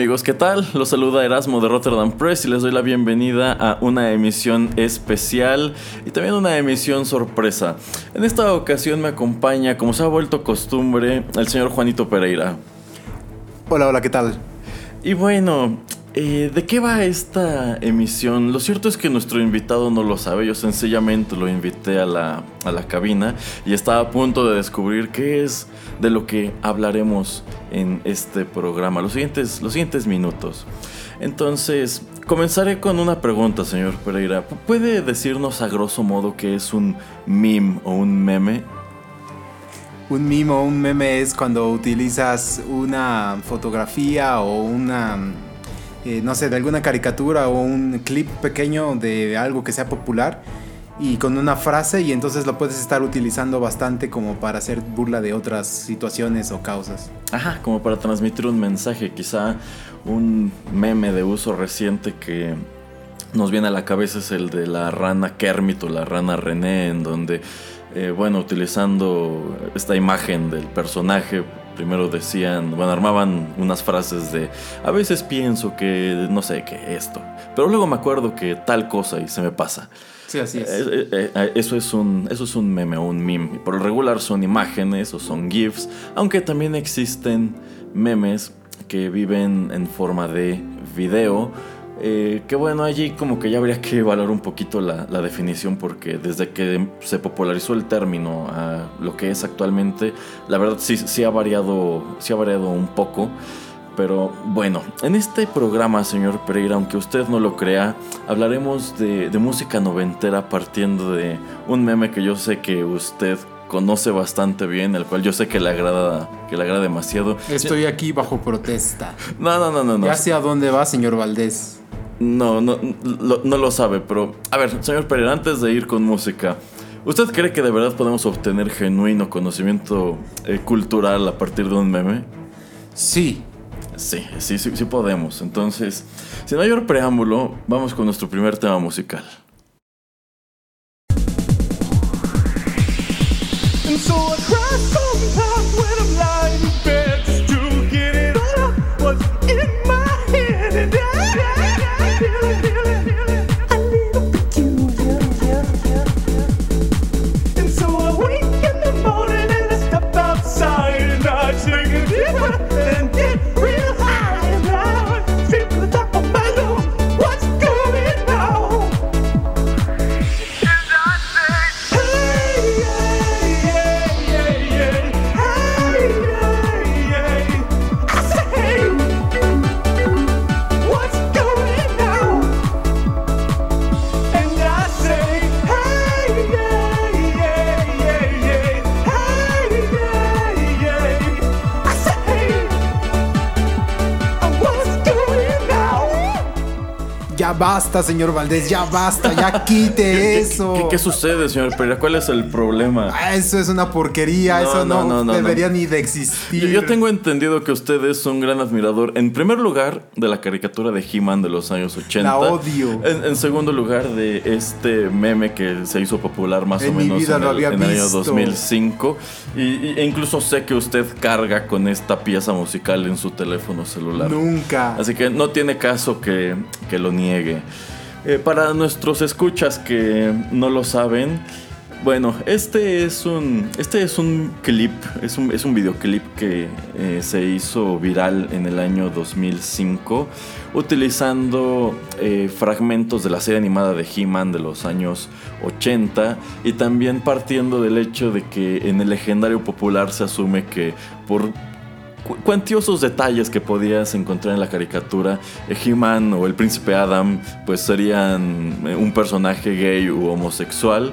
Amigos, ¿qué tal? Los saluda Erasmo de Rotterdam Press y les doy la bienvenida a una emisión especial y también una emisión sorpresa. En esta ocasión me acompaña, como se ha vuelto costumbre, el señor Juanito Pereira. Hola, hola, ¿qué tal? Y bueno, eh, ¿de qué va esta emisión? Lo cierto es que nuestro invitado no lo sabe, yo sencillamente lo invité a la, a la cabina y estaba a punto de descubrir qué es de lo que hablaremos en este programa, los siguientes, los siguientes minutos. Entonces, comenzaré con una pregunta, señor Pereira. ¿Puede decirnos a grosso modo qué es un meme o un meme? Un meme o un meme es cuando utilizas una fotografía o una, eh, no sé, de alguna caricatura o un clip pequeño de algo que sea popular y con una frase y entonces lo puedes estar utilizando bastante como para hacer burla de otras situaciones o causas. Ajá, como para transmitir un mensaje, quizá un meme de uso reciente que nos viene a la cabeza es el de la rana Kermit o la rana René, en donde, eh, bueno, utilizando esta imagen del personaje, primero decían, bueno, armaban unas frases de, a veces pienso que, no sé, que esto, pero luego me acuerdo que tal cosa y se me pasa. Sí, así es. Eh, eh, eso, es un, eso es un meme o un meme. Por lo regular son imágenes o son GIFs, aunque también existen memes que viven en forma de video. Eh, que bueno, allí como que ya habría que evaluar un poquito la, la, definición porque desde que se popularizó el término a lo que es actualmente, la verdad sí, sí, ha, variado, sí ha variado un poco. Pero bueno, en este programa, señor Pereira, aunque usted no lo crea, hablaremos de, de, música noventera partiendo de un meme que yo sé que usted conoce bastante bien, el cual yo sé que le agrada, que le agrada demasiado. Estoy aquí bajo protesta. No, no, no, no. no. Ya sé a dónde va, señor Valdés. No, no, lo, no lo sabe, pero a ver, señor Pereira, antes de ir con música, ¿usted cree que de verdad podemos obtener genuino conocimiento eh, cultural a partir de un meme? Sí, Sí, sí, sí, sí podemos. Entonces, sin mayor preámbulo, vamos con nuestro primer tema musical. Basta, señor Valdés, ya basta, ya quite eso. ¿Qué, ¿Qué, sucede, señor Pereira? ¿Cuál es el problema? Ah, eso es una porquería, no, eso no, no, no debería ni de existir. Yo, yo, tengo entendido que usted es un gran admirador, en primer lugar, de la caricatura de He-Man de los años 80. La odio. En, en, segundo lugar, de este meme que se hizo popular más en o menos en, el, había en el año visto. 2005. Y, y, e incluso sé que usted carga con esta pieza musical en su teléfono celular. Nunca. Así que no tiene caso que, que lo niegue. Eh, para nuestros escuchas que no lo saben, bueno, este es un, este es un clip, es un, es un videoclip que eh, se hizo viral en el año 2005 utilizando eh, fragmentos de la serie animada de He-Man de los años 80 y también partiendo del hecho de que en el legendario popular se asume que por cuantiosos detalles que podías encontrar en la caricatura, He-Man o el príncipe Adam pues serían eh, un personaje gay u homosexual.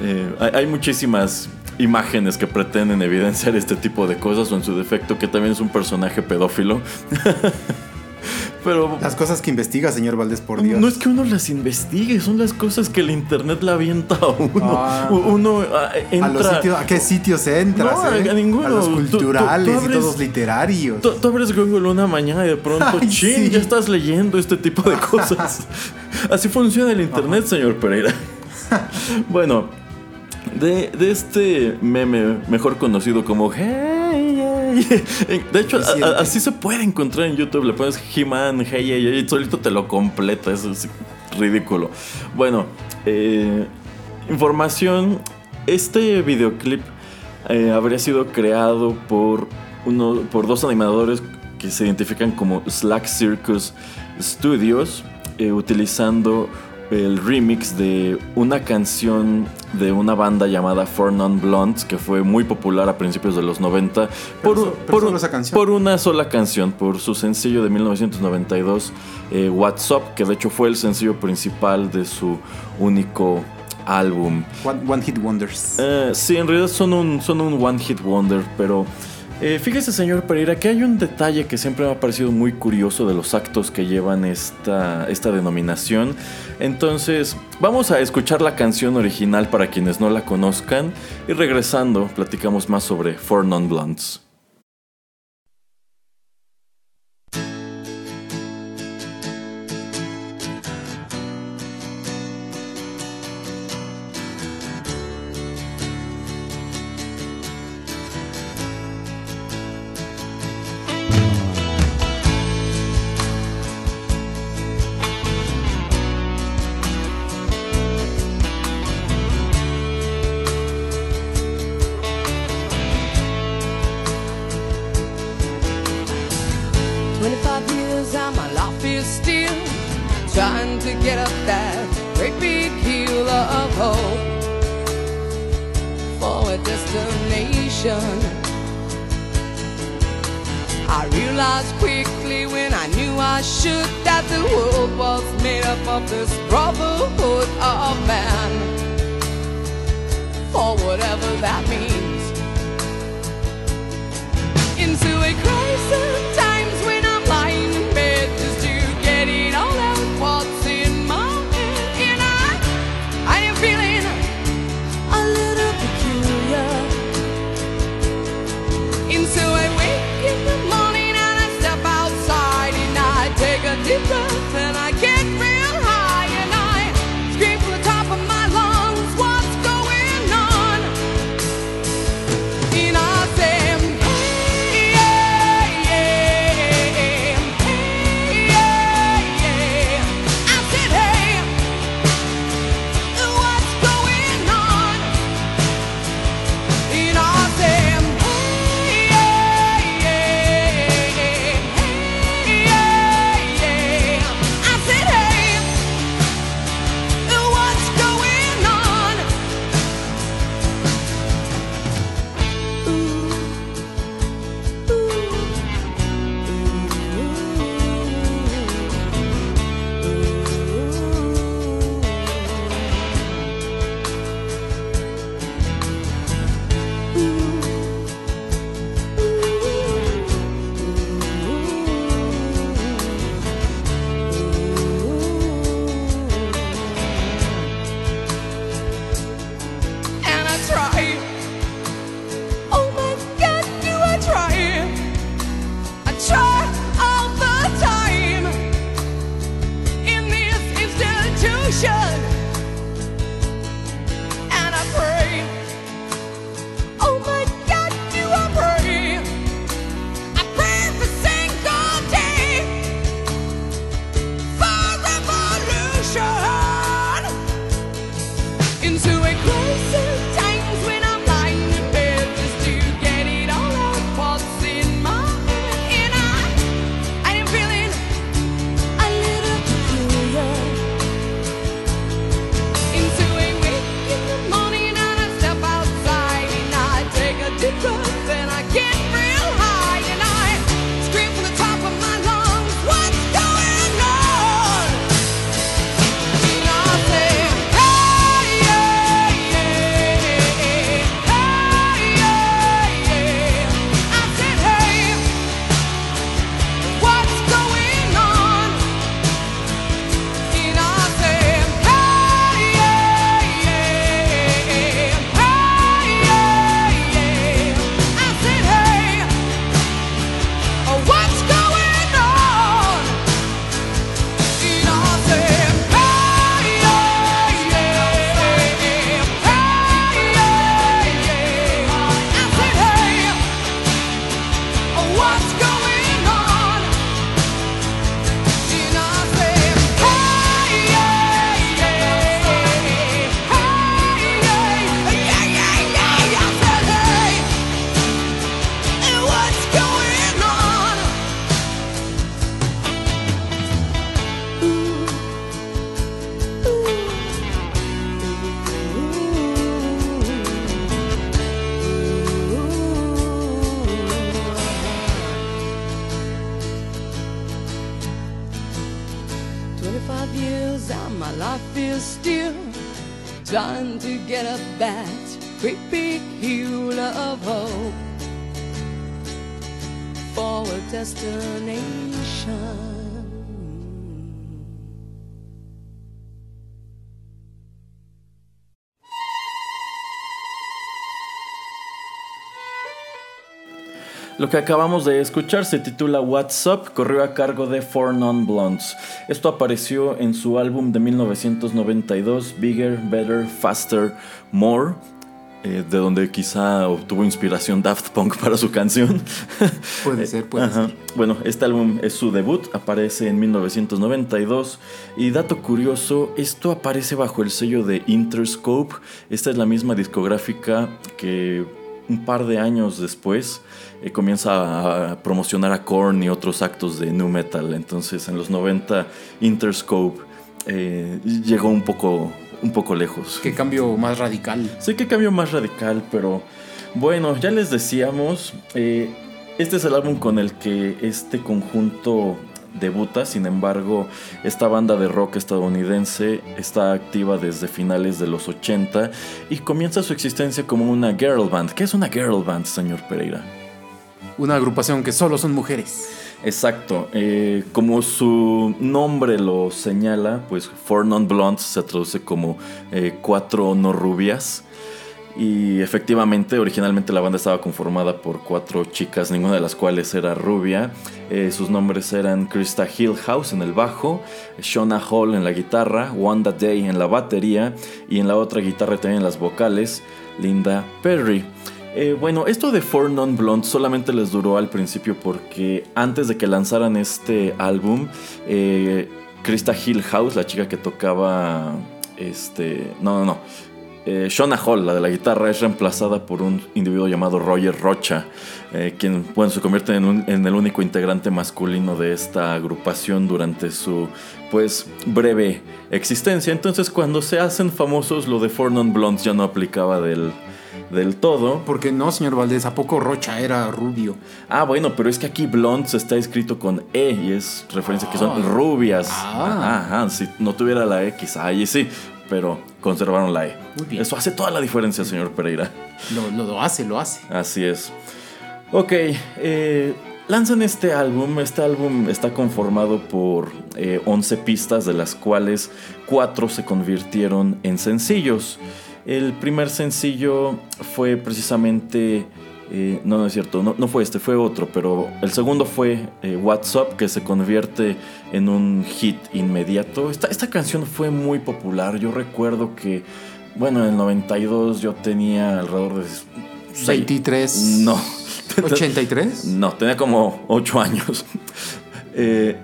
Eh, hay, muchísimas imágenes que pretenden evidenciar este tipo de cosas o en su defecto que también es un personaje pedófilo. Pero Las cosas que investiga, señor Valdés, por Dios. no es que uno las investigue, son las cosas que el internet la avienta a uno. Ah. Uno ah, entra. ¿A, los sitios, ¿A qué sitios entras? No, a- eh? a ninguno. A los Tú- tú- tú culturales abres- y todos literarios. Tú, tú abres Google una mañana y de pronto, Ay, chin, sí. ya estás leyendo este tipo de cosas. Así funciona el internet, señor Pereira. bueno, de, de este meme mejor conocido como Hey, De hecho, a- Suficiente. a- así se puede encontrar en YouTube. Le pones He-Man, Hey, hey, hey, y solito te lo completa. Eso es ridículo. Bueno, eh, información. Este videoclip eh, habría sido creado por, uno, por dos animadores que se identifican como Slack Circus Studios, eh, utilizando el remix de una canción de una banda llamada Four Non Blondes que fue muy popular a principios de los 90 por, pero por- esa canción. por una sola canción, por su sencillo de 1992 eh, What's Up, que de hecho fue el sencillo principal de su único álbum. One, one Hit Wonders. Eh, sí, en realidad son un, son un one hit wonder, pero eh, fíjese señor Pereira que hay un detalle que siempre me ha parecido muy curioso de los actos que llevan esta, esta denominación. Entonces, vamos a escuchar la canción original para quienes no la conozcan y regresando platicamos más sobre Four Non Blondes. Lo que acabamos de escuchar se titula What's Up, corrió a cargo de Four Non Blondes. Esto apareció en su álbum de 1992, Bigger, Better, Faster, More, eh, de donde quizá obtuvo inspiración Daft Punk para su canción. Puede ser, puede Ajá. ser. Bueno, este álbum es su debut, aparece en 1992 y dato curioso, esto aparece bajo el sello de Interscope. Esta es la misma discográfica que un par de años después eh, comienza a promocionar a Korn y otros actos de nu metal. Entonces, en los 90 Interscope eh, llegó un poco un poco lejos. Qué cambio más radical. Sí que cambio más radical, pero bueno, ya les decíamos, eh, este es el álbum con el que este conjunto debuta, sin embargo, esta banda de rock estadounidense está activa desde finales de los 80 y comienza su existencia como una girl band. ¿Qué es una girl band, señor Pereira? Una agrupación que solo son mujeres. Exacto, eh, como su nombre lo señala, pues Four Non Blondes se traduce como eh, cuatro no rubias. Y efectivamente, originalmente la banda estaba conformada por cuatro chicas, ninguna de las cuales era rubia. Eh, sus nombres eran Krista Hillhouse en el bajo, Shona Hall en la guitarra, Wanda Day en la batería y en la otra guitarra también en las vocales, Linda Perry. Eh, bueno, esto de Four Non Blondes solamente les duró al principio porque antes de que lanzaran este álbum, eh, Krista Hillhouse, la chica que tocaba, este, no, no, no, eh, Shona Hall, la de la guitarra, es reemplazada por un individuo llamado Roger Rocha, eh, quien bueno, se convierte en, en el único integrante masculino de esta agrupación durante su pues breve existencia. Entonces cuando se hacen famosos lo de Four Non Blondes ya no aplicaba del, del todo. Porque no, señor Valdés, ¿a poco Rocha era rubio? Ah, bueno, pero es que aquí Blondes está escrito con E y es referencia que son Ah. rubias. Ah. Ajá, ajá, si no tuviera la E, quizá ahí sí, pero conservaron la E. Muy bien. Eso hace toda la diferencia, señor Pereira. Lo, lo, lo hace, lo hace. Así es. Ok, eh, lanzan este álbum. Este álbum está conformado por eh, 11 pistas, de las cuales 4 se convirtieron en sencillos. El primer sencillo fue precisamente... eh, no, no es cierto, no, no fue este, fue otro, pero el segundo fue eh, What's Up, que se convierte en un hit inmediato. Esta, esta canción fue muy popular, yo recuerdo que, bueno, en el 92 yo tenía alrededor de... seis- 23. No. 83. No, tenía como 8 años. Eh,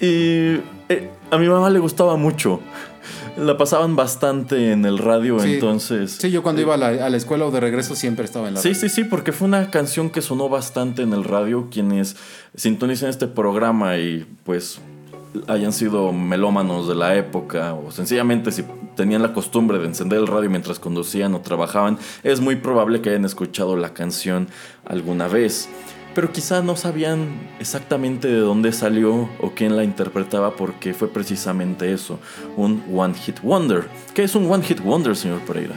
y eh, a mi mamá le gustaba mucho. La pasaban bastante en el radio, Sí. entonces... Sí, yo cuando iba a la, a la escuela o de regreso siempre estaba en la Sí, sí, sí, porque fue una canción que sonó bastante en el radio. Quienes sintonicen este programa y pues hayan sido melómanos de la época o sencillamente si tenían la costumbre de encender el radio mientras conducían o trabajaban, es muy probable que hayan escuchado la canción alguna vez. Pero quizá no sabían exactamente de dónde salió o quién la interpretaba porque fue precisamente eso, un One Hit Wonder. ¿Qué es un One Hit Wonder, señor Pereira?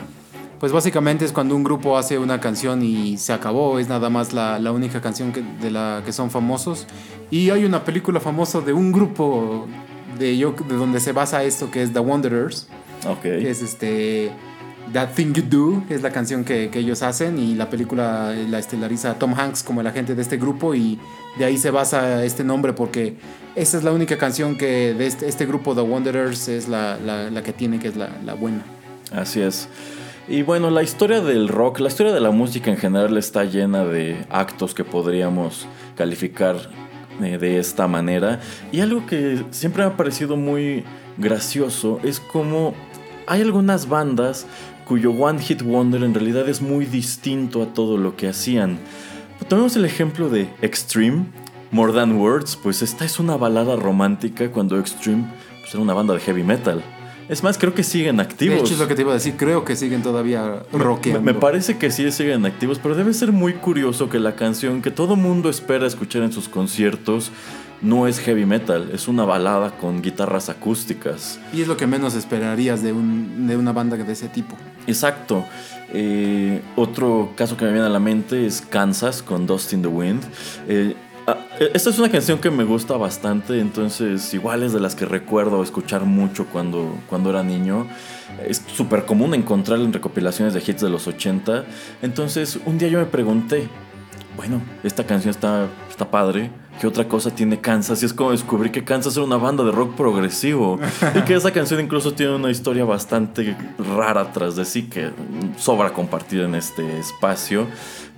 Pues básicamente es cuando un grupo hace una canción y se acabó, es nada más la, la única canción que- de la que son famosos. Y hay una película famosa de un grupo de, yo, de donde se basa esto, que es The Wanderers, Ok. que es este That Thing You Do, es la canción que, que ellos hacen y la película la estelariza Tom Hanks como el agente de este grupo y de ahí se basa este nombre porque esa es la única canción que de este, este grupo The Wanderers es la, la- la que tiene, que es la, la buena. Así es. Y bueno, la historia del rock, la historia de la música en general está llena de actos que podríamos calificar eh, de esta manera. Y algo que siempre me ha parecido muy gracioso es como hay algunas bandas cuyo One Hit Wonder en realidad es muy distinto a todo lo que hacían. Tomemos el ejemplo de Extreme, More Than Words, pues esta es una balada romántica cuando Extreme pues, era una banda de heavy metal. Es más, creo que siguen activos. De hecho, es lo que te iba a decir. Creo que siguen todavía Me, rockeando. me parece que sí siguen activos, pero debe ser muy curioso que la canción que todo mundo espera escuchar en sus conciertos no es heavy metal, es una balada con guitarras acústicas. Y es lo que menos esperarías de, un, de una banda de ese tipo. Exacto. Eh, otro caso que me viene a la mente es Kansas con Dust in the Wind. Eh, ah, esta es una canción que me gusta bastante, entonces igual es de las que recuerdo escuchar mucho cuando, cuando era niño. Es súper común encontrarla en recopilaciones de hits de los 80. Entonces un día yo me pregunté, bueno, esta canción está, está padre. ¿Qué otra cosa tiene Kansas? Y es como descubrí que Kansas era una banda de rock progresivo. y que esa canción incluso tiene una historia bastante rara tras de sí que sobra compartir en este espacio.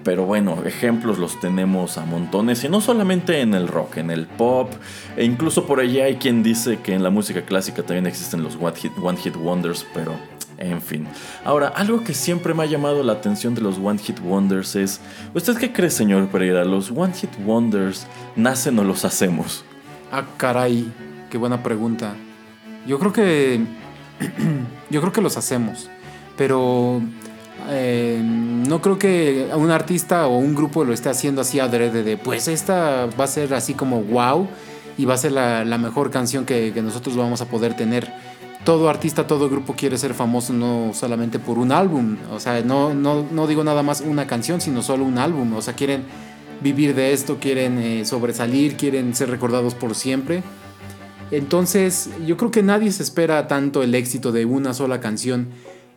Pero bueno, ejemplos los tenemos a montones. Y no solamente en el rock, en el pop. E incluso por allá hay quien dice que en la música clásica también existen los one hit Wonders. Pero en fin. Ahora, algo que siempre me ha llamado la atención de los One Hit Wonders es, ¿usted qué cree, señor Pereira? ¿Los One Hit Wonders nacen o los hacemos? Ah, caray, qué buena pregunta. Yo creo que. yo creo que los hacemos. Pero. eh, no creo que un artista o un grupo lo esté haciendo así adrede de. Pues esta va a ser así como wow. Y va a ser la, mejor canción que nosotros vamos a poder tener. Todo artista, todo grupo quiere ser famoso no solamente por un álbum. O sea, no, no, no digo nada más una canción, sino solo un álbum. O sea, quieren vivir de esto, quieren eh, sobresalir, quieren ser recordados por siempre. Entonces, yo creo que nadie se espera tanto el éxito de una sola canción.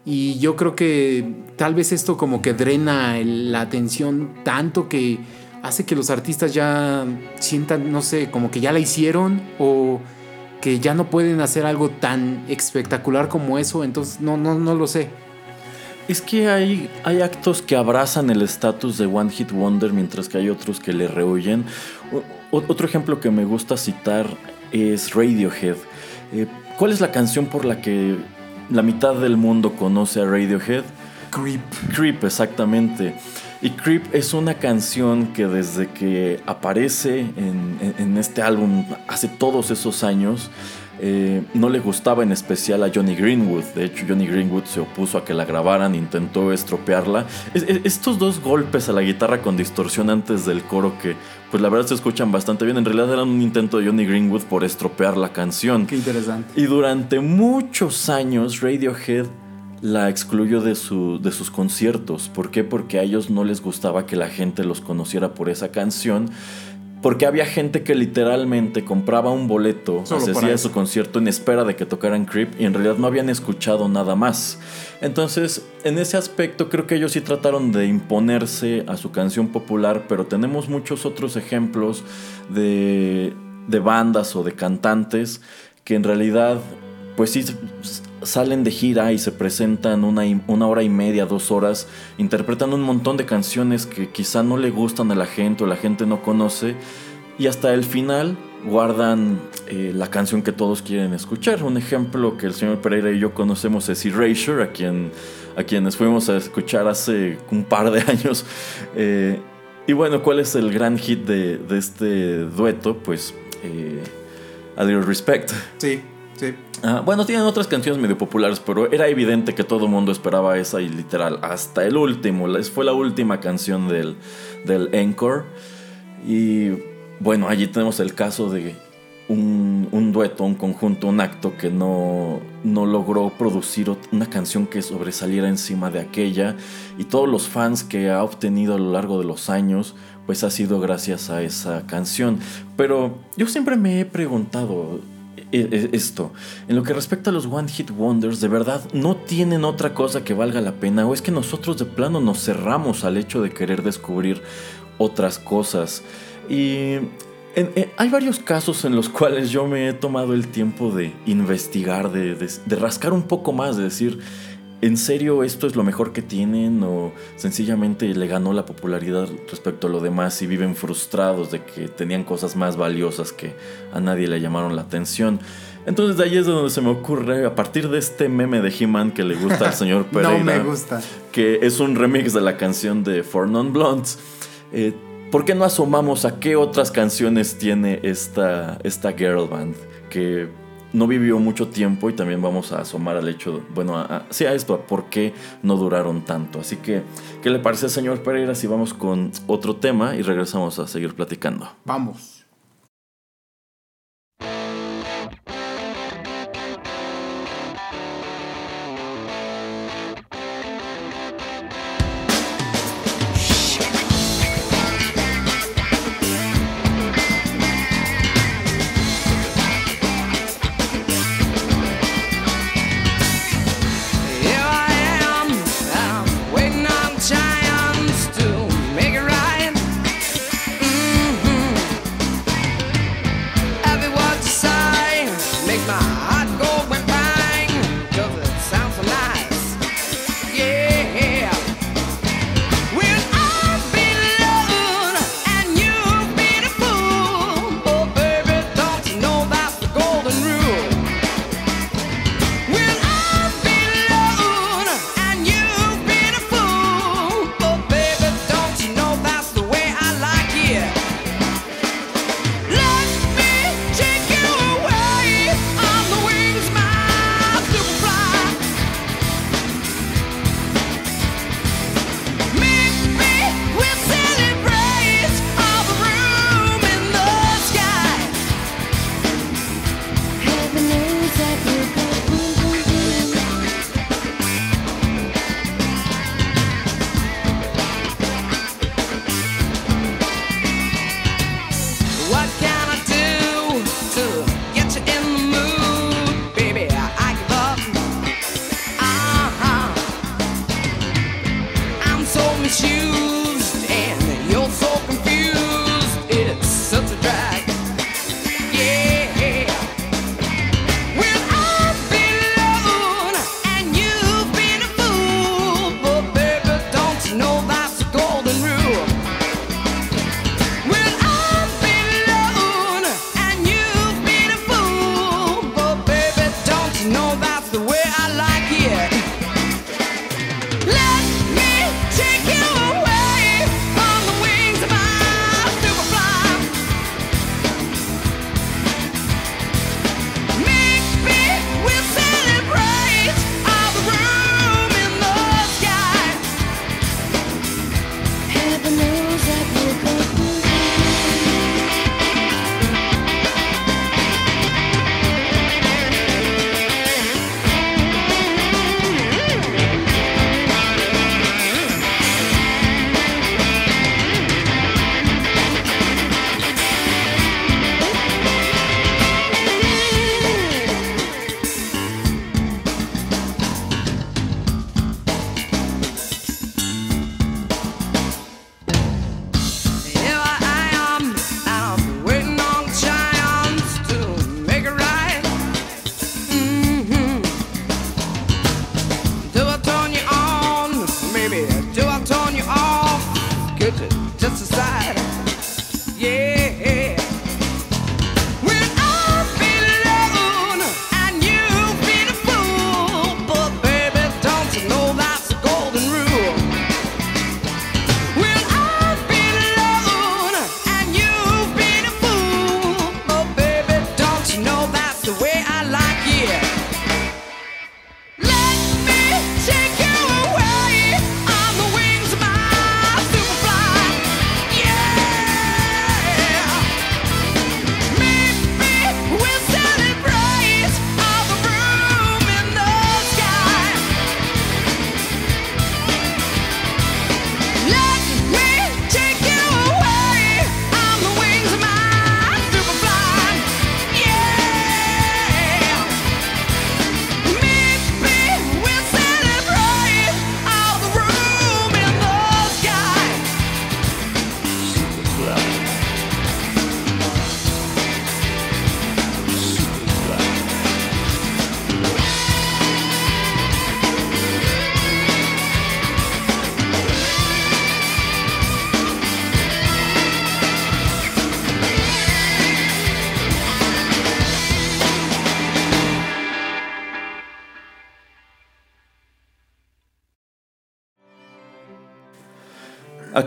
Y yo creo que tal vez esto como que drena la atención tanto que hace que los artistas ya sientan, no sé, como que ya la hicieron o que ya no pueden hacer algo tan espectacular como eso. Entonces, no, no, no lo sé. Es que hay, hay actos que abrazan el estatus de One Hit Wonder mientras que hay otros que le rehuyen. O- otro ejemplo que me gusta citar es Radiohead. Eh, ¿Cuál es la canción por la que la mitad del mundo conoce a Radiohead? Creep. Creep, exactamente. Y Creep es una canción que desde que aparece en, en- en este álbum hace todos esos años, eh, no le gustaba en especial a Johnny Greenwood. De hecho, Johnny Greenwood se opuso a que la grabaran, intentó estropearla. Es- es- estos dos golpes a la guitarra con distorsión antes del coro que, pues la verdad se escuchan bastante bien, en realidad eran un intento de Johnny Greenwood por estropear la canción. Qué interesante. Y durante muchos años Radiohead la excluyó de, su, de sus conciertos. ¿Por qué? Porque a ellos no les gustaba que la gente los conociera por esa canción. Porque había gente que literalmente compraba un boleto, hacía su concierto en espera de que tocaran Creep y en realidad no habían escuchado nada más. Entonces, en ese aspecto creo que ellos sí trataron de imponerse a su canción popular, pero tenemos muchos otros ejemplos de, de bandas o de cantantes que en realidad pues sí salen de gira y se presentan una, una hora y media, dos horas, interpretan un montón de canciones que quizá no le gustan a la gente o la gente no conoce y hasta el final guardan eh, la canción que todos quieren escuchar. Un ejemplo que el señor Pereira y yo conocemos es Erasure, a, quien, a quienes fuimos a escuchar hace un par de años. Eh, y bueno, ¿cuál es el gran hit de, de este dueto? Pues eh, A Little Respect. Sí, Ah, bueno, tienen otras canciones medio populares, pero era evidente que todo el mundo esperaba esa y literal, hasta el último, fue la última canción del, del Encore. Y bueno, allí tenemos el caso de un, un dueto, un conjunto, un acto que no, no logró producir una canción que sobresaliera encima de aquella. Y todos los fans que ha obtenido a lo largo de los años, pues ha sido gracias a esa canción. Pero yo siempre me he preguntado esto. En lo que respecta a los One Hit Wonders, ¿de verdad no tienen otra cosa que valga la pena? ¿O es que nosotros de plano nos cerramos al hecho de querer descubrir otras cosas? Y en- hay varios casos en los cuales yo me he tomado el tiempo de investigar, de- de rascar un poco más, de decir, ¿en serio esto es lo mejor que tienen? ¿O sencillamente le ganó la popularidad respecto a lo demás y viven frustrados de que tenían cosas más valiosas que a nadie le llamaron la atención? Entonces de ahí es donde se me ocurre, a partir de este meme de He-Man que le gusta al señor Pereira No me gusta. que es un remix de la canción de For Non Blondes. Eh, ¿Por qué no asomamos a qué otras canciones tiene esta, esta girl band? Que no vivió mucho tiempo y también vamos a asomar al hecho, bueno, a, sí a esto, a por qué no duraron tanto. Así que, ¿qué le parece, señor Pereira, si vamos con otro tema y regresamos a seguir platicando? Vamos.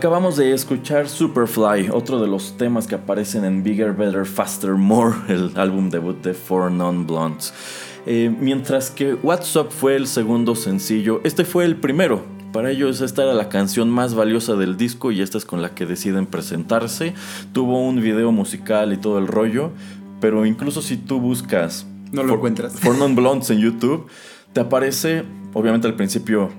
Acabamos de escuchar Superfly, otro de los temas que aparecen en Bigger, Better, Faster, More, el álbum debut de Four Non Blondes. Eh, mientras que What's Up fue el segundo sencillo, este fue el primero. Para ellos esta era la canción más valiosa del disco y esta es con la que deciden presentarse. Tuvo un video musical y todo el rollo, pero incluso si tú buscas No lo For- encuentras. Four Non Blondes en YouTube, te aparece, obviamente al principio,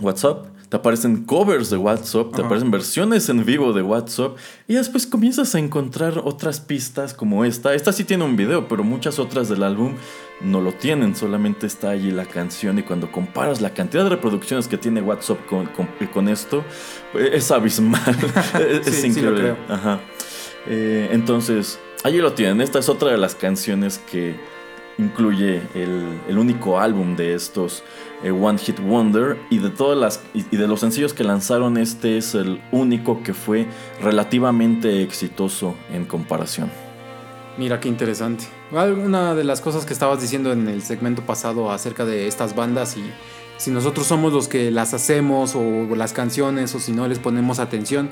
WhatsApp. Te aparecen covers de WhatsApp, te Ajá. aparecen versiones en vivo de WhatsApp y después comienzas a encontrar otras pistas como esta. Esta sí tiene un video, pero muchas otras del álbum no lo tienen, solamente está allí la canción y cuando comparas la cantidad de reproducciones que tiene WhatsApp con, con- con esto, pues, es abismal. es Sí, increíble. Ajá. Eh, entonces, allí lo tienen. Esta es otra de las canciones que incluye el, el único álbum de estos eh, One Hit Wonder y de todas las y, y de los sencillos que lanzaron este es el único que fue relativamente exitoso en comparación. Mira qué interesante. Una de las cosas que estabas diciendo en el segmento pasado acerca de estas bandas y si nosotros somos los que las hacemos o las canciones o si no les ponemos atención.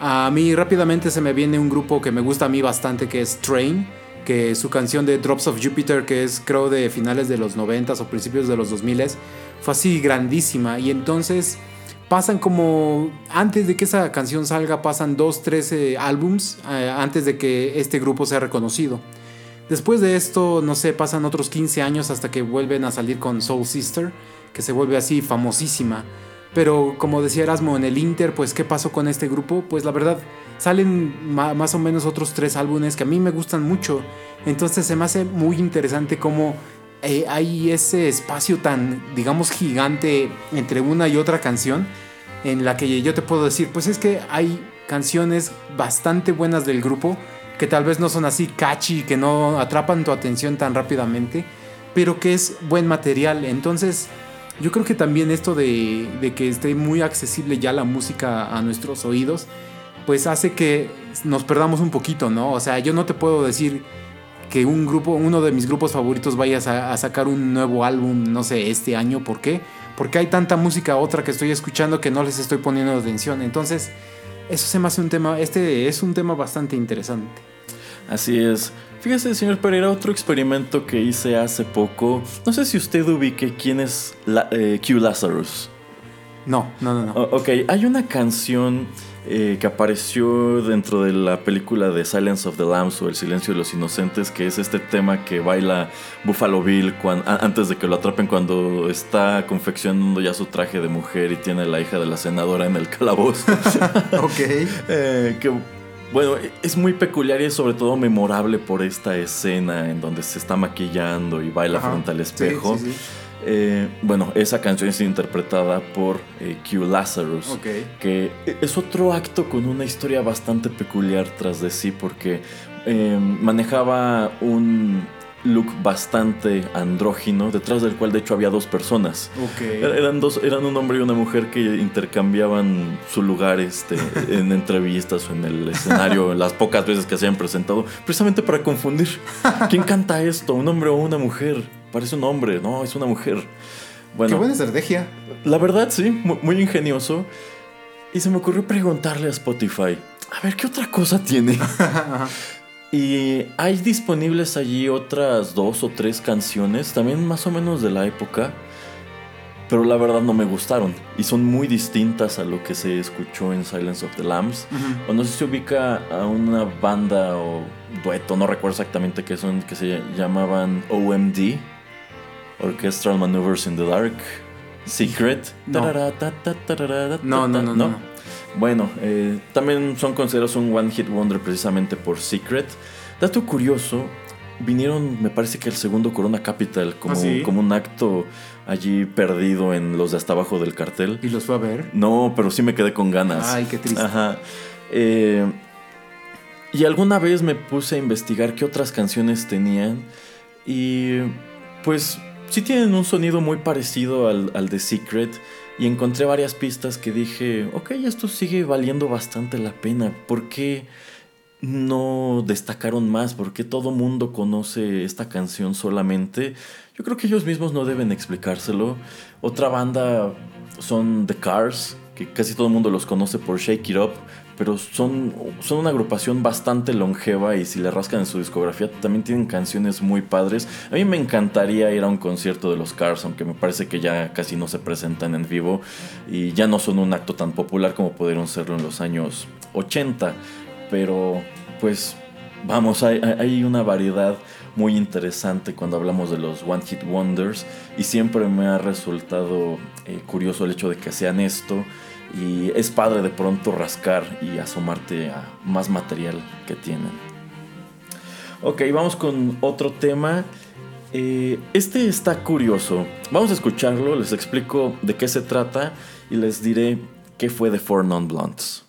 A mí rápidamente se me viene un grupo que me gusta a mí bastante que es Train, que su canción de Drops of Jupiter, que es creo de finales de los 90 o principios de los 2000 fue así grandísima y entonces pasan como antes de que esa canción salga pasan dos, tres eh, álbums eh, antes de que este grupo sea reconocido. Después de esto, no sé, pasan otros 15 años hasta que vuelven a salir con Soul Sister, que se vuelve así famosísima. Pero como decía Erasmo en el Inter, pues ¿qué pasó con este grupo? Pues la verdad, salen más o menos otros tres álbumes que a mí me gustan mucho. Entonces se me hace muy interesante cómo eh, hay ese espacio tan, digamos, gigante entre una y otra canción en la que yo te puedo decir, pues es que hay canciones bastante buenas del grupo que tal vez no son así catchy, que no atrapan tu atención tan rápidamente, pero que es buen material. Entonces, yo creo que también esto de que esté muy accesible ya la música a nuestros oídos, pues hace que nos perdamos un poquito, ¿no? O sea, yo no te puedo decir que un grupo, uno de mis grupos favoritos vaya a, a sacar un nuevo álbum, no sé, este año. ¿Por qué? Porque hay tanta música otra que estoy escuchando que no les estoy poniendo atención. Entonces, eso se me hace un tema, este es un tema bastante interesante. Así es. Fíjese, señor Pereira, otro experimento que hice hace poco. No sé si usted ubique quién es la- eh, Q Lazarus. No, no, no, no. O- ok, hay una canción eh, que apareció dentro de la película de Silence of the Lambs o El Silencio de los Inocentes, que es este tema que baila Buffalo Bill antes de que lo atrapen cuando está confeccionando ya su traje de mujer y tiene a la hija de la senadora en el calabozo. ok. Eh, que bueno, es muy peculiar y es sobre todo memorable por esta escena en donde se está maquillando y baila Ajá. frente al Sí, espejo. sí, sí. Eh, bueno, esa canción es interpretada por eh, Q Lazarus, Ok. que es otro acto con una historia bastante peculiar tras de sí, porque eh, manejaba un look bastante andrógino, detrás del cual de hecho había dos personas. Ok. Er- Eran dos, eran un hombre y una mujer que intercambiaban su lugar este, en entrevistas o en el escenario, las pocas veces que se hayan presentado, precisamente para confundir. ¿Quién canta esto? ¿Un hombre o una mujer? Parece un hombre, no, es una mujer. Qué Bueno, buena estrategia. la verdad sí, mu- muy ingenioso. Y se me ocurrió preguntarle a Spotify, a ver, ¿qué otra cosa tiene? Y hay disponibles allí otras dos o tres canciones, también más o menos de la época, pero la verdad no me gustaron y son muy distintas a lo que se escuchó en Silence of the Lambs. O no sé si se ubica a una banda o dueto, no recuerdo exactamente qué son, que se llamaban OMD, Orchestral Maneuvers in the Dark, Secret. No. Tarara, ta, ta, tarara, ta, No, no, no, no, no. Bueno, eh, también son considerados un One Hit Wonder precisamente por Secret. Dato curioso, vinieron, me parece que el segundo Corona Capital, como, ¿Ah, sí? como un acto allí perdido en los de hasta abajo del cartel. ¿Y los fue a ver? No, pero sí me quedé con ganas. Ay, qué triste. Ajá. Eh, y alguna vez me puse a investigar qué otras canciones tenían. Y pues sí tienen un sonido muy parecido al, al de Secret y encontré varias pistas que dije, ok, esto sigue valiendo bastante la pena, ¿por qué no destacaron más? ¿Por qué todo mundo conoce esta canción solamente? Yo creo que ellos mismos no deben explicárselo. Otra banda son The Cars, que casi todo el mundo los conoce por Shake It Up, pero son, son una agrupación bastante longeva y si le rascan en su discografía también tienen canciones muy padres. A mí me encantaría ir a un concierto de los Cars, aunque me parece que ya casi no se presentan en vivo y ya no son un acto tan popular como pudieron serlo en los años 80, pero pues vamos, hay, hay una variedad muy interesante cuando hablamos de los One Hit Wonders y siempre me ha resultado eh, curioso el hecho de que sean esto y es padre de pronto rascar y asomarte a más material que tienen. Ok, vamos con otro tema. Eh, este está curioso. Vamos a escucharlo, les explico de qué se trata y les diré qué fue de Four Non Blondes.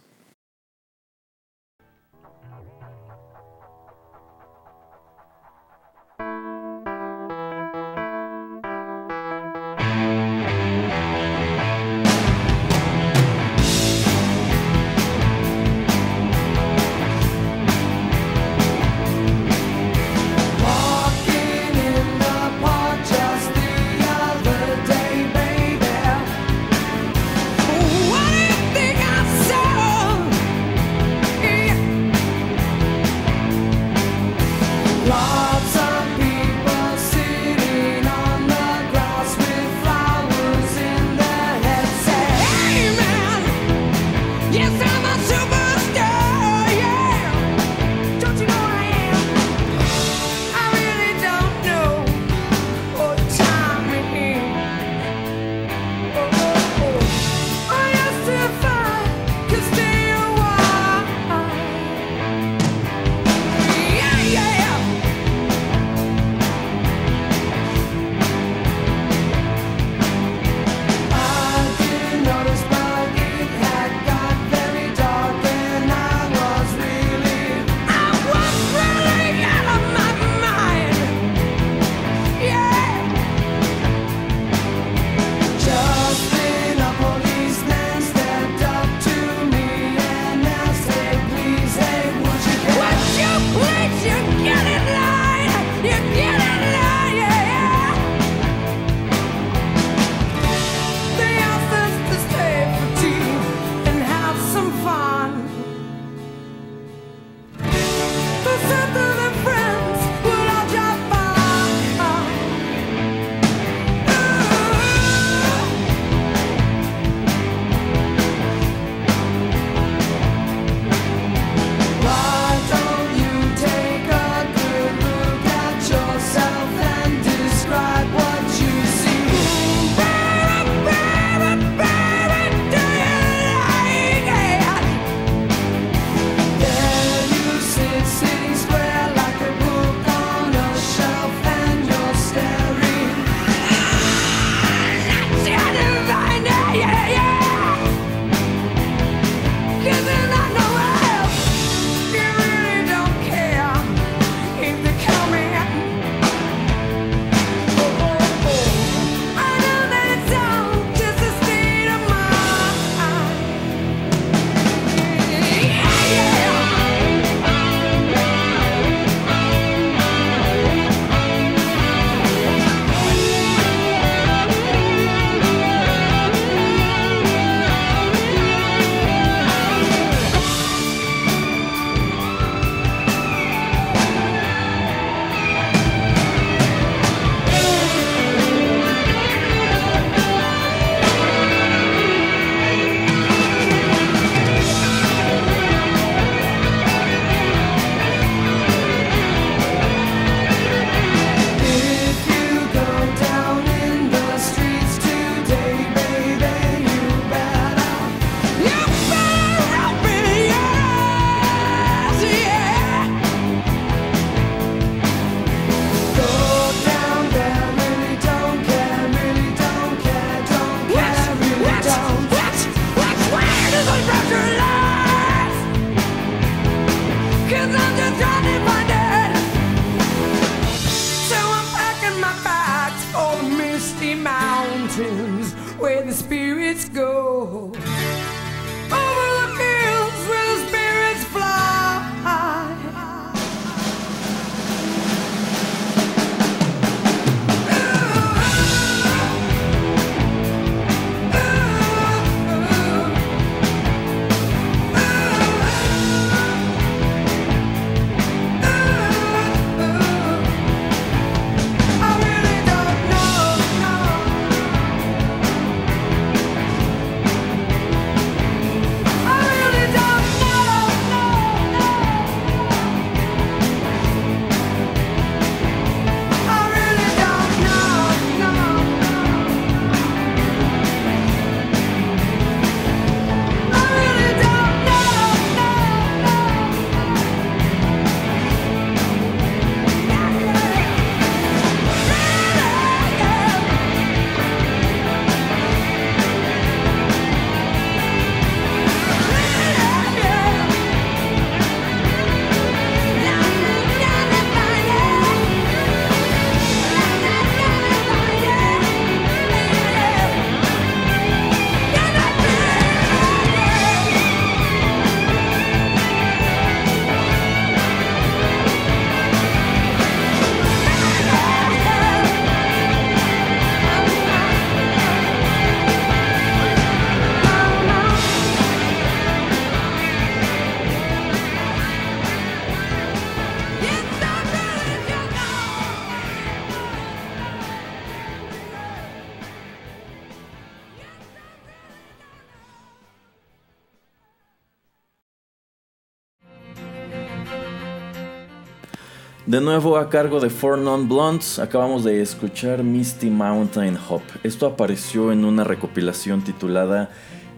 De nuevo a cargo de Four Non Blondes, acabamos de escuchar Misty Mountain Hop. Esto apareció en una recopilación titulada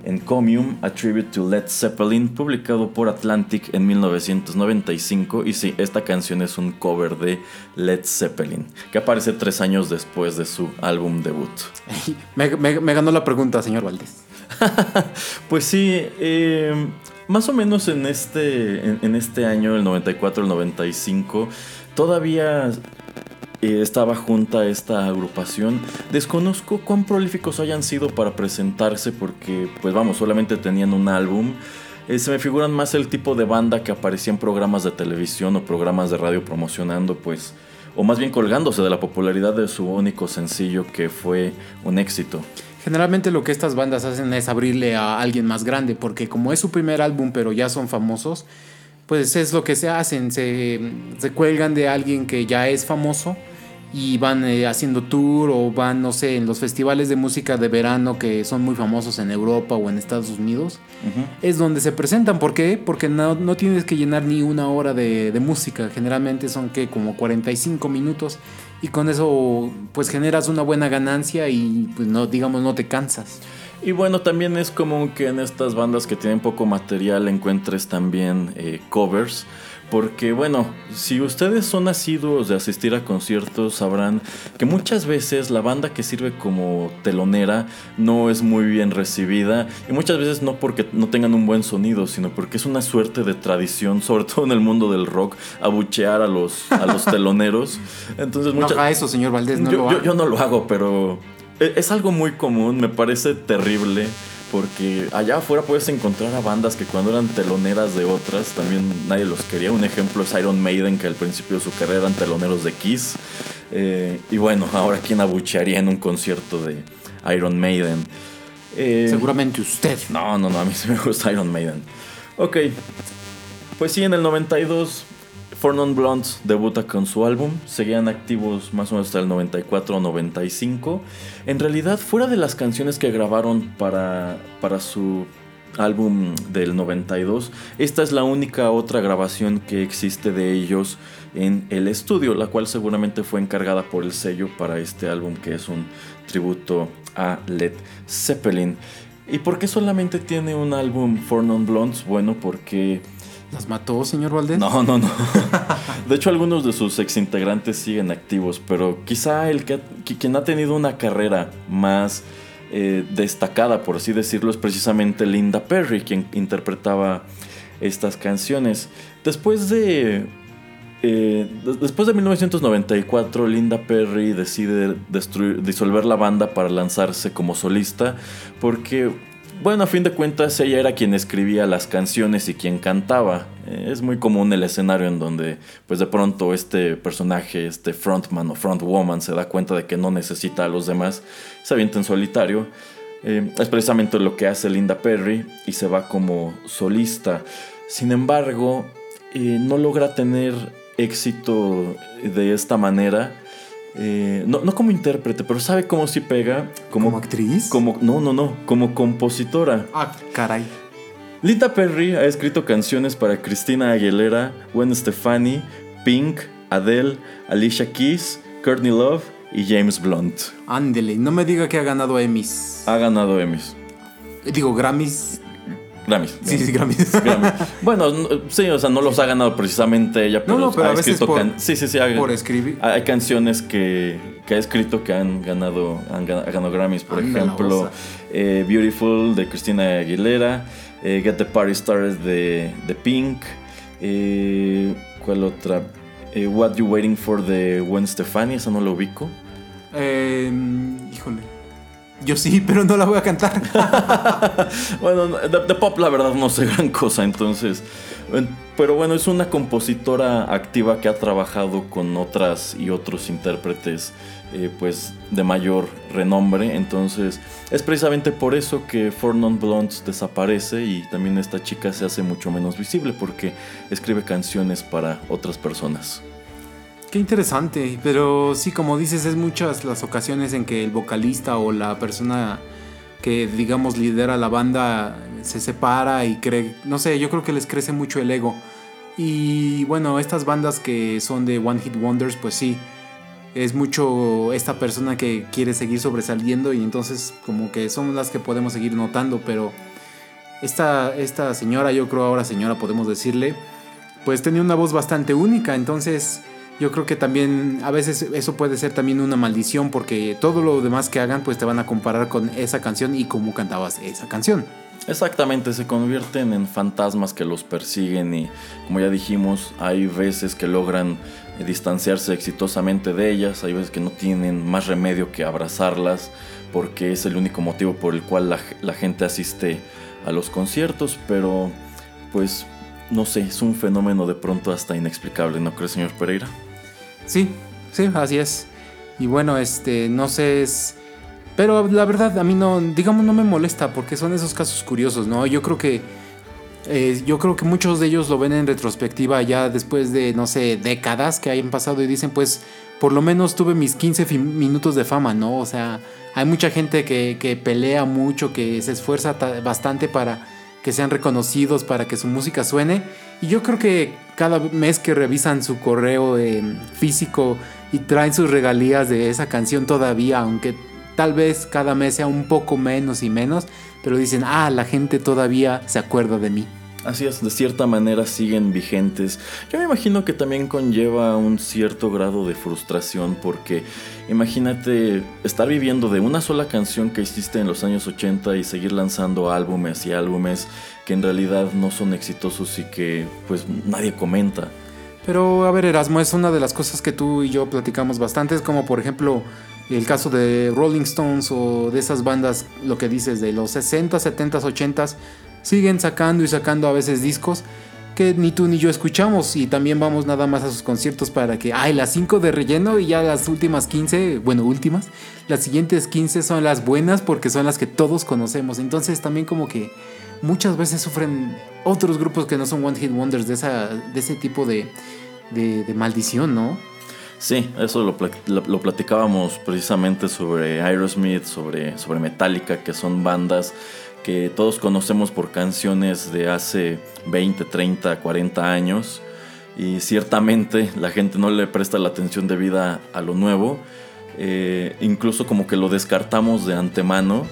Encomium, A Tribute to Led Zeppelin, publicado por Atlantic en 1995. Y sí, esta canción es un cover de Led Zeppelin, que aparece tres años después de su álbum debut. Me, me- me ganó la pregunta, señor Valdés. Pues sí, eh, más o menos en este, en, en este año, el 94, el 95, todavía eh, estaba junta esta agrupación. Desconozco cuán prolíficos hayan sido para presentarse porque, pues vamos, solamente tenían un álbum. Eh, se me figuran más el tipo de banda que aparecía en programas de televisión o programas de radio promocionando, pues, o más bien colgándose de la popularidad de su único sencillo que fue un éxito. Generalmente lo que estas bandas hacen es abrirle a alguien más grande, porque como es su primer álbum, pero ya son famosos, pues es lo que se hacen, se, se cuelgan de alguien que ya es famoso y van eh, haciendo tour o van, no sé, en los festivales de música de verano que son muy famosos en Europa o en Estados Unidos. Es donde se presentan. ¿Por qué? Porque no, no tienes que llenar ni una hora de, de música. Generalmente son que como 45 minutos. Y con eso pues generas una buena ganancia y pues no, digamos, no te cansas. Y bueno, también es común que en estas bandas que tienen poco material encuentres también eh, covers. Porque bueno, si ustedes son asiduos de asistir a conciertos, sabrán que muchas veces la banda que sirve como telonera no es muy bien recibida. Y muchas veces no porque no tengan un buen sonido, sino porque es una suerte de tradición, sobre todo en el mundo del rock, abuchear a los, a los teloneros. Entonces No haga eso, señor Valdés, no yo, lo yo- haga. yo no lo hago, pero es algo muy común, me parece terrible. Porque allá afuera puedes encontrar a bandas que cuando eran teloneras de otras también nadie los quería. Un ejemplo es Iron Maiden, que al principio de su carrera eran teloneros de Kiss. Eh, y bueno, ahora quién abuchearía en un concierto de Iron Maiden. Eh, Seguramente usted. no, no, no, a mí sí me gusta Iron Maiden. Ok, pues sí, en el 92, Four Non Blondes debuta con su álbum. Seguían activos más o menos hasta el 94 o 95. En realidad, fuera de las canciones que grabaron para, para su álbum del 92, esta es la única otra grabación que existe de ellos en el estudio, la cual seguramente fue encargada por el sello para este álbum que es un tributo a Led Zeppelin. ¿Y por qué solamente tiene un álbum For Non Blondes? Bueno, porque... ¿Las mató, señor Valdés? No, no, no. De hecho, algunos de sus exintegrantes siguen activos, pero quizá el que, quien ha tenido una carrera más eh, destacada, por así decirlo, es precisamente Linda Perry, quien interpretaba estas canciones. Después de eh, des- después de 1994, Linda Perry decide destruir- disolver la banda para lanzarse como solista porque, bueno, a fin de cuentas ella era quien escribía las canciones y quien cantaba. Eh, es muy común el escenario en donde, pues de pronto este personaje, este frontman o frontwoman se da cuenta de que no necesita a los demás, se avienta en solitario. Eh, es precisamente lo que hace Linda Perry y se va como solista. Sin embargo, eh, no logra tener éxito de esta manera. Eh, no, no como intérprete, pero sabe cómo sí pega. Como, ¿Como actriz? Como, no, no, no. Como compositora. Ah, caray. Linda Perry ha escrito canciones para Christina Aguilera, Gwen Stefani, Pink, Adele, Alicia Keys, Courtney Love y James Blunt. Ándele, no me diga que ha ganado Emmys. Ha ganado Emmys. Digo, Grammys. Grammys. Sí, sí, Grammys. Grammys. Bueno, no- sí, o sea, no los ha ganado precisamente ella, pero, No, no, pero ha a veces escrito por- can- sí, sí, sí, ha- por escribir. Hay canciones que, que ha escrito que han ganado, han gan- ha ganado Grammys, por Anda la ejemplo, eh, Beautiful de Christina Aguilera, eh, Get the Party Started de, de Pink, eh, ¿cuál otra? What You Waiting For de Gwen Stefani, esa no lo ubico. Eh, híjole. Yo sí, pero no la voy a cantar. Bueno, de, pop la verdad no sé gran cosa, entonces. Pero bueno, es una compositora activa que ha trabajado con otras y otros intérpretes eh, pues de mayor renombre. Entonces es precisamente por eso que Four Non Blondes desaparece y también esta chica se hace mucho menos visible porque escribe canciones para otras personas. Qué interesante, pero sí, como dices, es muchas las ocasiones en que el vocalista o la persona que, digamos, lidera la banda se separa y cree, no sé, yo creo que les crece mucho el ego. Y bueno, estas bandas que son de One Hit Wonders, pues sí, es mucho esta persona que quiere seguir sobresaliendo y entonces como que son las que podemos seguir notando, pero esta, esta señora, yo creo ahora señora podemos decirle, pues tenía una voz bastante única, entonces yo creo que también a veces eso puede ser también una maldición porque todo lo demás que hagan pues te van a comparar con esa canción y cómo cantabas esa canción. Exactamente, se convierten en fantasmas que los persiguen y como ya dijimos, hay veces que logran eh, distanciarse exitosamente de ellas, hay veces que no tienen más remedio que abrazarlas porque es el único motivo por el cual la, la gente asiste a los conciertos, pero pues no sé, es un fenómeno de pronto hasta inexplicable, ¿no cree, señor Pereira? Sí, sí, así es. Y bueno, este, no sé, es... Pero la verdad, a mí no, digamos, no me molesta porque son esos casos curiosos, ¿no? Yo creo que... eh, yo creo que muchos de ellos lo ven en retrospectiva ya después de, no sé, décadas que hayan pasado y dicen, pues, por lo menos tuve mis 15 fi- minutos de fama, ¿no? O sea, hay mucha gente que, que pelea mucho, que se esfuerza ta- bastante para que sean reconocidos, para que su música suene. Y yo creo que cada mes que revisan su correo eh, físico y traen sus regalías de esa canción todavía, aunque tal vez cada mes sea un poco menos y menos, pero dicen, ah, la gente todavía se acuerda de mí. Así es, de cierta manera siguen vigentes. Yo me imagino que también conlleva un cierto grado de frustración porque imagínate estar viviendo de una sola canción que hiciste en los años 80 y seguir lanzando álbumes y álbumes que en realidad no son exitosos y que pues nadie comenta. Pero a ver, Erasmo, es una de las cosas que tú y yo platicamos bastante, como por ejemplo el caso de Rolling Stones o de esas bandas, lo que dices, de los 60, 70, 80, siguen sacando y sacando a veces discos que ni tú ni yo escuchamos y también vamos nada más a sus conciertos para que, ay, las 5 de relleno y ya las últimas 15, bueno, últimas, las siguientes 15 son las buenas porque son las que todos conocemos. Entonces también como que muchas veces sufren otros grupos que no son One Hit Wonders de, esa, de ese tipo de, de, maldición, ¿no? Sí, eso lo, lo- lo platicábamos precisamente sobre Aerosmith, sobre, sobre Metallica, que son bandas todos conocemos por canciones de hace 20, 30, 40 años. Y ciertamente la gente no le presta la atención debida a lo nuevo. Eh, incluso como que lo descartamos de antemano.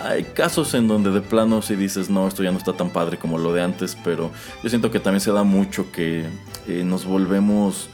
Hay casos en donde de plano si dices, no, esto ya no está tan padre como lo de antes, pero yo siento que también se da mucho que eh, nos volvemos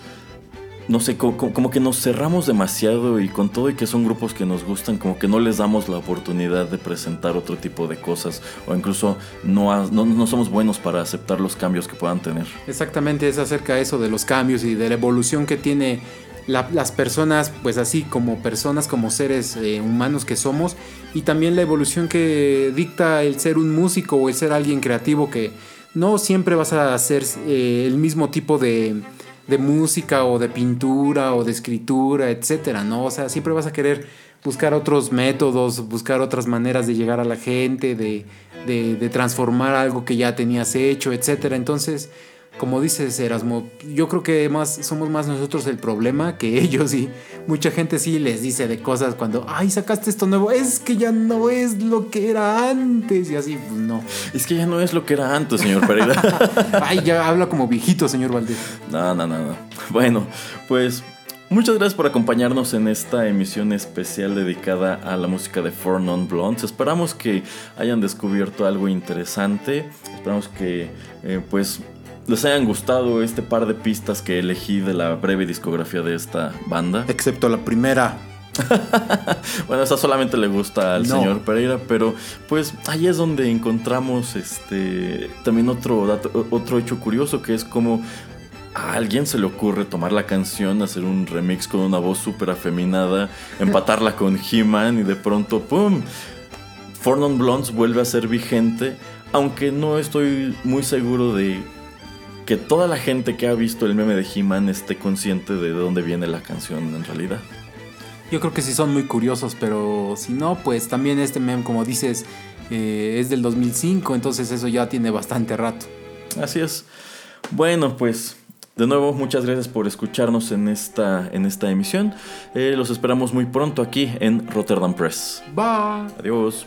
no sé, co- co- como, que nos cerramos demasiado y con todo y que son grupos que nos gustan, como que no les damos la oportunidad de presentar otro tipo de cosas o incluso no, no, no somos buenos para aceptar los cambios que puedan tener. Exactamente, es acerca de eso, de los cambios y de la evolución que tiene la- las personas, pues así como personas, como seres eh, humanos que somos, y también la evolución que dicta el ser un músico o el ser alguien creativo, que no siempre vas a hacer eh, el mismo tipo de, de música o de pintura o de escritura, etcétera, ¿no? O sea, siempre vas a querer buscar otros métodos, buscar otras maneras de llegar a la gente, de, de, de transformar algo que ya tenías hecho, etcétera. Entonces, como dices Erasmo, yo creo que más somos más nosotros el problema que ellos y mucha gente sí les dice de cosas cuando, ay, sacaste esto nuevo, es que ya no es lo que era antes y así, pues no. Es que ya no es lo que era antes, señor Pereira. Ay, ya habla como viejito, señor Valdés. no, no, no, no. Bueno, pues muchas gracias por acompañarnos en esta emisión especial dedicada a la música de Four Non Blondes. Esperamos que hayan descubierto algo interesante. Esperamos que, eh, pues, les hayan gustado este par de pistas que elegí de la breve discografía de esta banda. Excepto la primera. Bueno, esa solamente le gusta al No. señor Pereira, pero pues ahí es donde encontramos este también otro dato, otro hecho curioso que es como a alguien se le ocurre tomar la canción, hacer un remix con una voz súper afeminada, empatarla con He-Man y de pronto ¡pum! Four Non Blondes vuelve a ser vigente, aunque no estoy muy seguro de que toda la gente que ha visto el meme de He-Man esté consciente de dónde viene la canción en realidad. Yo creo que sí son muy curiosos, pero si no, pues también este meme, como dices, eh, es del 2005, entonces eso ya tiene bastante rato. Así es. Bueno, pues de nuevo muchas gracias por escucharnos en esta, en esta emisión. Eh, los esperamos muy pronto aquí en Rotterdam Press. Bye. Adiós.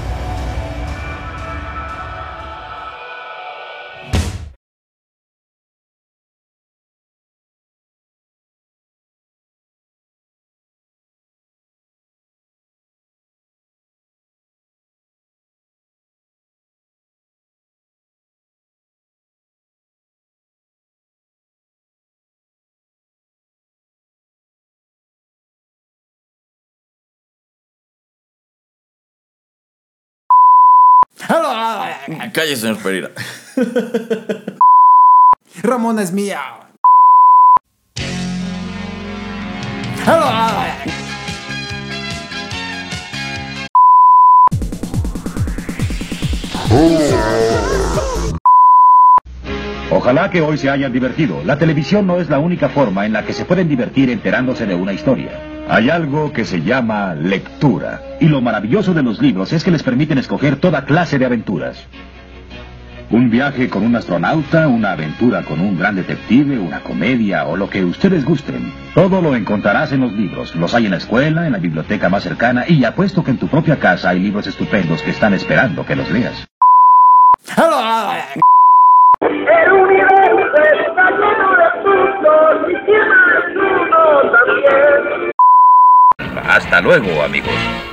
Calle, señor Pereira. Ramón es mía. Ojalá que hoy se hayan divertido. La televisión no es la única forma en la que se pueden divertir enterándose de una historia. Hay algo que se llama lectura. Y lo maravilloso de los libros es que les permiten escoger toda clase de aventuras. Un viaje con un astronauta, una aventura con un gran detective, una comedia o lo que ustedes gusten. Todo lo encontrarás en los libros. Los hay en la escuela, en la biblioteca más cercana y apuesto que en tu propia casa hay libros estupendos que están esperando que los leas. El universo está lleno de puntos y también. Hasta luego, amigos.